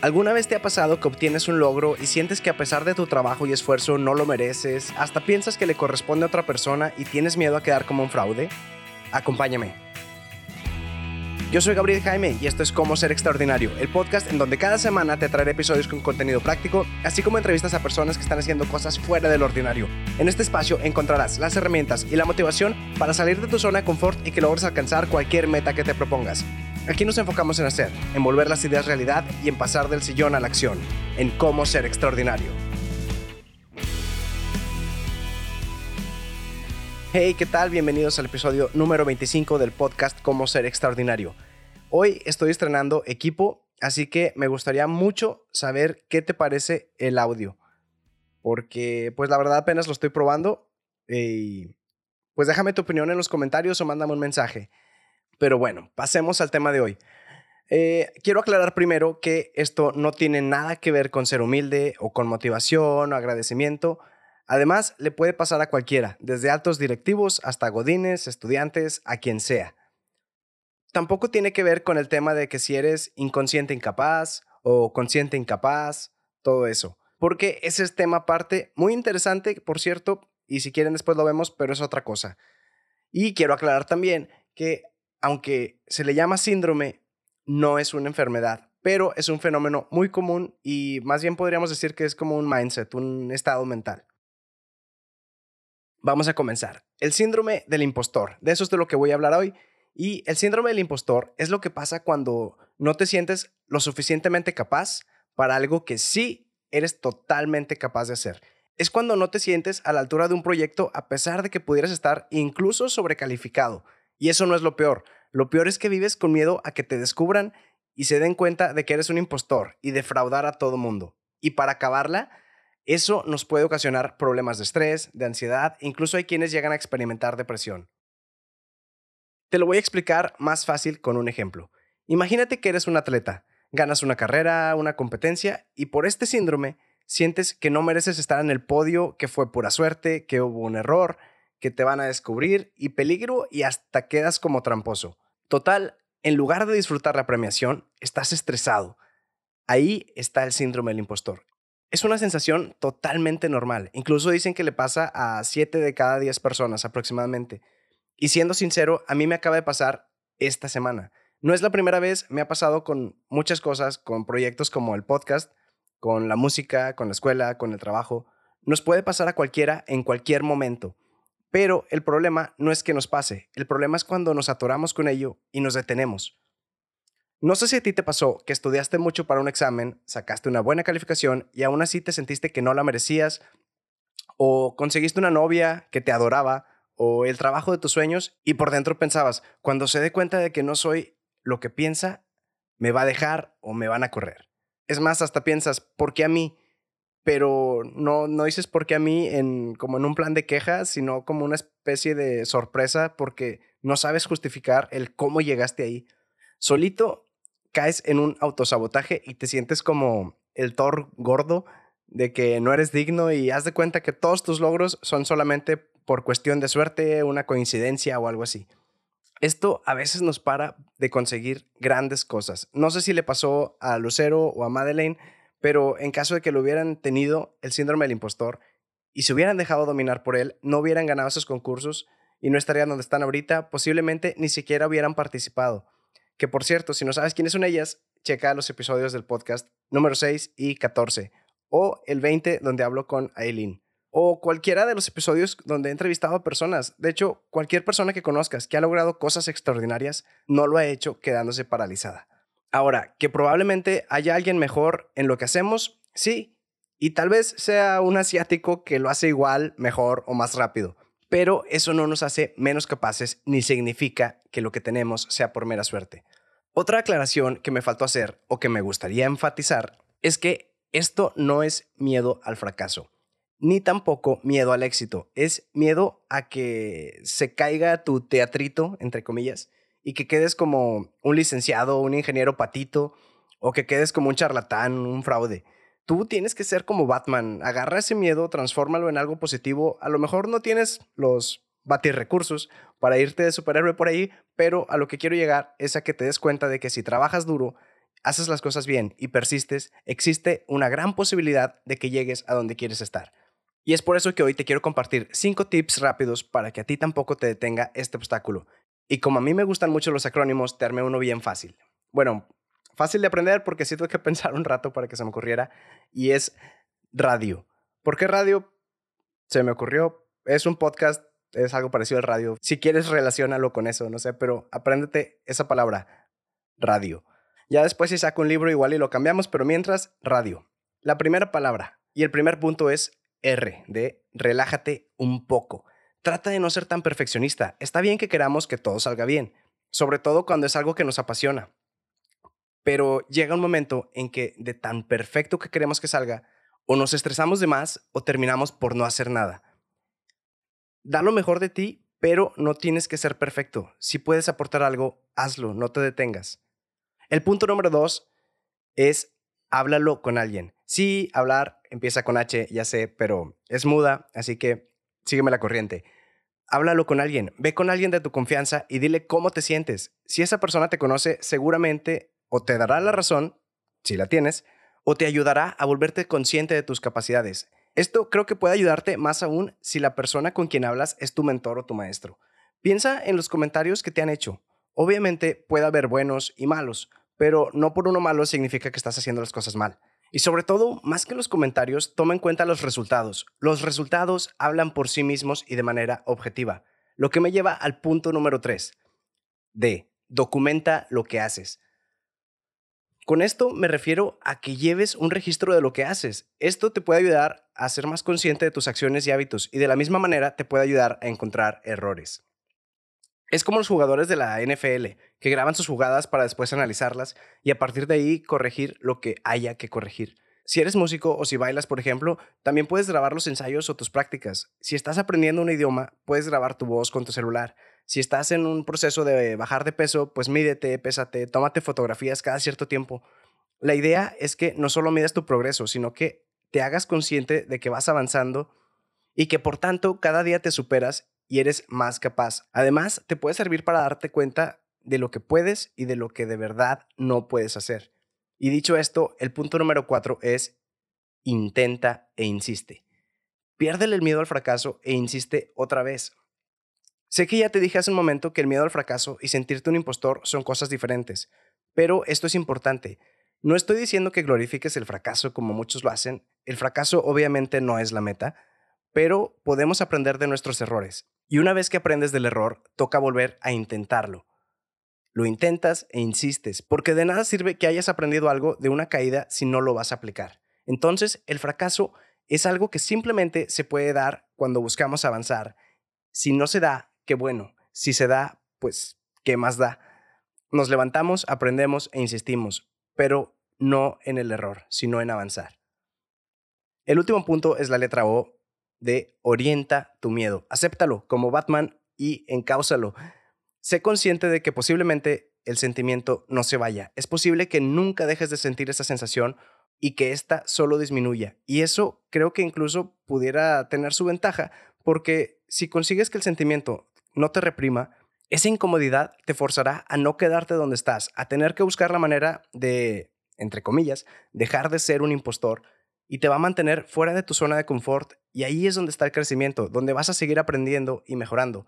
¿Alguna vez te ha pasado que obtienes un logro y sientes que a pesar de tu trabajo y esfuerzo no lo mereces? Hasta piensas que le corresponde a otra persona y tienes miedo a quedar como un fraude? Acompáñame. Yo soy Gabriel Jaime y esto es Cómo Ser Extraordinario, el podcast en donde cada semana te traeré episodios con contenido práctico, así como entrevistas a personas que están haciendo cosas fuera del ordinario. En este espacio encontrarás las herramientas y la motivación para salir de tu zona de confort y que logres alcanzar cualquier meta que te propongas. Aquí nos enfocamos en hacer, en volver las ideas realidad y en pasar del sillón a la acción, en cómo ser extraordinario. Hey, ¿qué tal? Bienvenidos al episodio número 25 del podcast Cómo ser extraordinario. Hoy estoy estrenando equipo, así que me gustaría mucho saber qué te parece el audio. Porque, pues la verdad apenas lo estoy probando. Y pues déjame tu opinión en los comentarios o mándame un mensaje. Pero bueno, pasemos al tema de hoy. Eh, quiero aclarar primero que esto no tiene nada que ver con ser humilde o con motivación o agradecimiento. Además, le puede pasar a cualquiera, desde altos directivos hasta godines, estudiantes, a quien sea. Tampoco tiene que ver con el tema de que si eres inconsciente incapaz o consciente incapaz, todo eso. Porque ese es tema aparte, muy interesante, por cierto, y si quieren después lo vemos, pero es otra cosa. Y quiero aclarar también que aunque se le llama síndrome, no es una enfermedad, pero es un fenómeno muy común y más bien podríamos decir que es como un mindset, un estado mental. Vamos a comenzar. El síndrome del impostor, de eso es de lo que voy a hablar hoy. Y el síndrome del impostor es lo que pasa cuando no te sientes lo suficientemente capaz para algo que sí eres totalmente capaz de hacer. Es cuando no te sientes a la altura de un proyecto a pesar de que pudieras estar incluso sobrecalificado. Y eso no es lo peor. Lo peor es que vives con miedo a que te descubran y se den cuenta de que eres un impostor y defraudar a todo mundo. Y para acabarla, eso nos puede ocasionar problemas de estrés, de ansiedad, incluso hay quienes llegan a experimentar depresión. Te lo voy a explicar más fácil con un ejemplo. Imagínate que eres un atleta, ganas una carrera, una competencia y por este síndrome sientes que no mereces estar en el podio, que fue pura suerte, que hubo un error, que te van a descubrir y peligro y hasta quedas como tramposo. Total, en lugar de disfrutar la premiación, estás estresado. Ahí está el síndrome del impostor. Es una sensación totalmente normal. Incluso dicen que le pasa a 7 de cada 10 personas aproximadamente. Y siendo sincero, a mí me acaba de pasar esta semana. No es la primera vez, me ha pasado con muchas cosas, con proyectos como el podcast, con la música, con la escuela, con el trabajo. Nos puede pasar a cualquiera en cualquier momento. Pero el problema no es que nos pase, el problema es cuando nos atoramos con ello y nos detenemos. No sé si a ti te pasó que estudiaste mucho para un examen, sacaste una buena calificación y aún así te sentiste que no la merecías, o conseguiste una novia que te adoraba, o el trabajo de tus sueños y por dentro pensabas, cuando se dé cuenta de que no soy lo que piensa, me va a dejar o me van a correr. Es más, hasta piensas, ¿por qué a mí? Pero no, no dices por qué a mí en, como en un plan de quejas, sino como una especie de sorpresa porque no sabes justificar el cómo llegaste ahí. Solito caes en un autosabotaje y te sientes como el Thor gordo de que no eres digno y haz de cuenta que todos tus logros son solamente por cuestión de suerte, una coincidencia o algo así. Esto a veces nos para de conseguir grandes cosas. No sé si le pasó a Lucero o a Madeleine, pero en caso de que lo hubieran tenido el síndrome del impostor y se hubieran dejado dominar por él, no hubieran ganado esos concursos y no estarían donde están ahorita, posiblemente ni siquiera hubieran participado. Que por cierto, si no sabes quiénes son ellas, checa los episodios del podcast número 6 y 14 o el 20 donde hablo con Aileen o cualquiera de los episodios donde he entrevistado a personas. De hecho, cualquier persona que conozcas que ha logrado cosas extraordinarias no lo ha hecho quedándose paralizada. Ahora, que probablemente haya alguien mejor en lo que hacemos, sí, y tal vez sea un asiático que lo hace igual, mejor o más rápido, pero eso no nos hace menos capaces ni significa que lo que tenemos sea por mera suerte. Otra aclaración que me faltó hacer o que me gustaría enfatizar es que esto no es miedo al fracaso, ni tampoco miedo al éxito, es miedo a que se caiga tu teatrito, entre comillas, y que quedes como un licenciado, un ingeniero patito, o que quedes como un charlatán, un fraude. Tú tienes que ser como Batman, agarra ese miedo, transfórmalo en algo positivo. A lo mejor no tienes los recursos para irte de superhéroe por ahí, pero a lo que quiero llegar es a que te des cuenta de que si trabajas duro, haces las cosas bien y persistes, existe una gran posibilidad de que llegues a donde quieres estar. Y es por eso que hoy te quiero compartir 5 tips rápidos para que a ti tampoco te detenga este obstáculo. Y como a mí me gustan mucho los acrónimos, te armé uno bien fácil. Bueno, fácil de aprender porque sí tuve que pensar un rato para que se me ocurriera. Y es radio. ¿Por qué radio? Se me ocurrió. Es un podcast, es algo parecido al radio. Si quieres, relacionalo con eso, no sé, pero apréndete esa palabra, radio. Ya después si saco un libro igual y lo cambiamos, pero mientras, radio. La primera palabra y el primer punto es R, de relájate un poco. Trata de no ser tan perfeccionista. Está bien que queramos que todo salga bien, sobre todo cuando es algo que nos apasiona. Pero llega un momento en que de tan perfecto que queremos que salga, o nos estresamos de más o terminamos por no hacer nada. Da lo mejor de ti, pero no tienes que ser perfecto. Si puedes aportar algo, hazlo, no te detengas. El punto número dos es háblalo con alguien. Sí, hablar empieza con H, ya sé, pero es muda, así que sígueme la corriente. Háblalo con alguien, ve con alguien de tu confianza y dile cómo te sientes. Si esa persona te conoce, seguramente o te dará la razón, si la tienes, o te ayudará a volverte consciente de tus capacidades. Esto creo que puede ayudarte más aún si la persona con quien hablas es tu mentor o tu maestro. Piensa en los comentarios que te han hecho. Obviamente puede haber buenos y malos, pero no por uno malo significa que estás haciendo las cosas mal. Y sobre todo, más que los comentarios, toma en cuenta los resultados. Los resultados hablan por sí mismos y de manera objetiva. Lo que me lleva al punto número 3. D. Documenta lo que haces. Con esto me refiero a que lleves un registro de lo que haces. Esto te puede ayudar a ser más consciente de tus acciones y hábitos y de la misma manera te puede ayudar a encontrar errores. Es como los jugadores de la NFL, que graban sus jugadas para después analizarlas y a partir de ahí corregir lo que haya que corregir. Si eres músico o si bailas, por ejemplo, también puedes grabar los ensayos o tus prácticas. Si estás aprendiendo un idioma, puedes grabar tu voz con tu celular. Si estás en un proceso de bajar de peso, pues mídete, pésate, tómate fotografías cada cierto tiempo. La idea es que no solo midas tu progreso, sino que te hagas consciente de que vas avanzando y que por tanto cada día te superas y eres más capaz. Además, te puede servir para darte cuenta de lo que puedes y de lo que de verdad no puedes hacer. Y dicho esto, el punto número cuatro es intenta e insiste. Piérdele el miedo al fracaso e insiste otra vez. Sé que ya te dije hace un momento que el miedo al fracaso y sentirte un impostor son cosas diferentes, pero esto es importante. No estoy diciendo que glorifiques el fracaso como muchos lo hacen. El fracaso obviamente no es la meta, pero podemos aprender de nuestros errores. Y una vez que aprendes del error, toca volver a intentarlo. Lo intentas e insistes, porque de nada sirve que hayas aprendido algo de una caída si no lo vas a aplicar. Entonces, el fracaso es algo que simplemente se puede dar cuando buscamos avanzar. Si no se da, qué bueno. Si se da, pues, ¿qué más da? Nos levantamos, aprendemos e insistimos, pero no en el error, sino en avanzar. El último punto es la letra O de orienta tu miedo. Acéptalo como Batman y encáusalo. Sé consciente de que posiblemente el sentimiento no se vaya. Es posible que nunca dejes de sentir esa sensación y que ésta solo disminuya. Y eso creo que incluso pudiera tener su ventaja, porque si consigues que el sentimiento no te reprima, esa incomodidad te forzará a no quedarte donde estás, a tener que buscar la manera de, entre comillas, dejar de ser un impostor y te va a mantener fuera de tu zona de confort y ahí es donde está el crecimiento, donde vas a seguir aprendiendo y mejorando.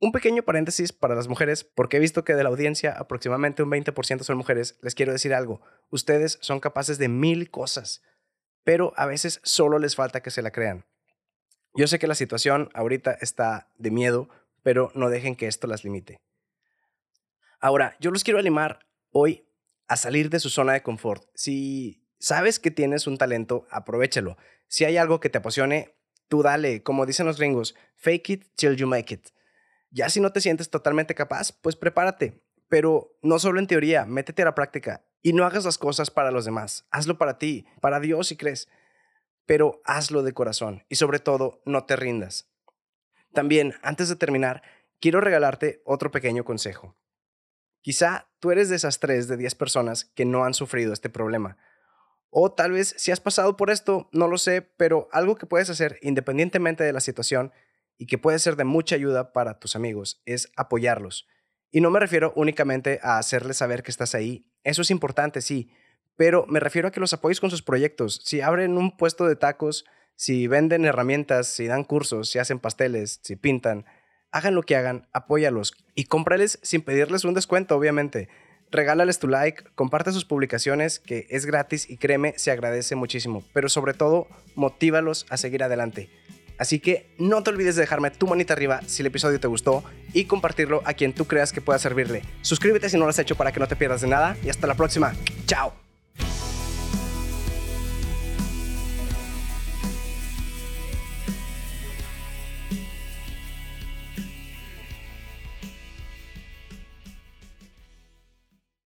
Un pequeño paréntesis para las mujeres, porque he visto que de la audiencia aproximadamente un 20% son mujeres, les quiero decir algo, ustedes son capaces de mil cosas, pero a veces solo les falta que se la crean. Yo sé que la situación ahorita está de miedo, pero no dejen que esto las limite. Ahora, yo los quiero animar hoy a salir de su zona de confort. Si sabes que tienes un talento, aprovechalo. Si hay algo que te apasione, tú dale, como dicen los gringos, fake it till you make it. Ya si no te sientes totalmente capaz, pues prepárate. Pero no solo en teoría, métete a la práctica y no hagas las cosas para los demás. Hazlo para ti, para Dios si crees. Pero hazlo de corazón y sobre todo, no te rindas. También, antes de terminar, quiero regalarte otro pequeño consejo. Quizá tú eres de esas 3 de 10 personas que no han sufrido este problema o tal vez si has pasado por esto, no lo sé, pero algo que puedes hacer independientemente de la situación y que puede ser de mucha ayuda para tus amigos es apoyarlos. Y no me refiero únicamente a hacerles saber que estás ahí, Eso es importante, sí. Pero me refiero a que los apoyes con sus proyectos. Si abren un puesto de tacos, si venden herramientas, si dan cursos, si hacen pasteles, si pintan, hagan lo que hagan, apóyalos y cómprales sin pedirles un descuento, obviamente. Regálales tu like, comparte sus publicaciones, que es gratis y créeme, se agradece muchísimo. Pero sobre todo, motívalos a seguir adelante. Así que no te olvides de dejarme tu manita arriba si el episodio te gustó y compartirlo a quien tú creas que pueda servirle. Suscríbete si no lo has hecho para que no te pierdas de nada y hasta la próxima. Chao.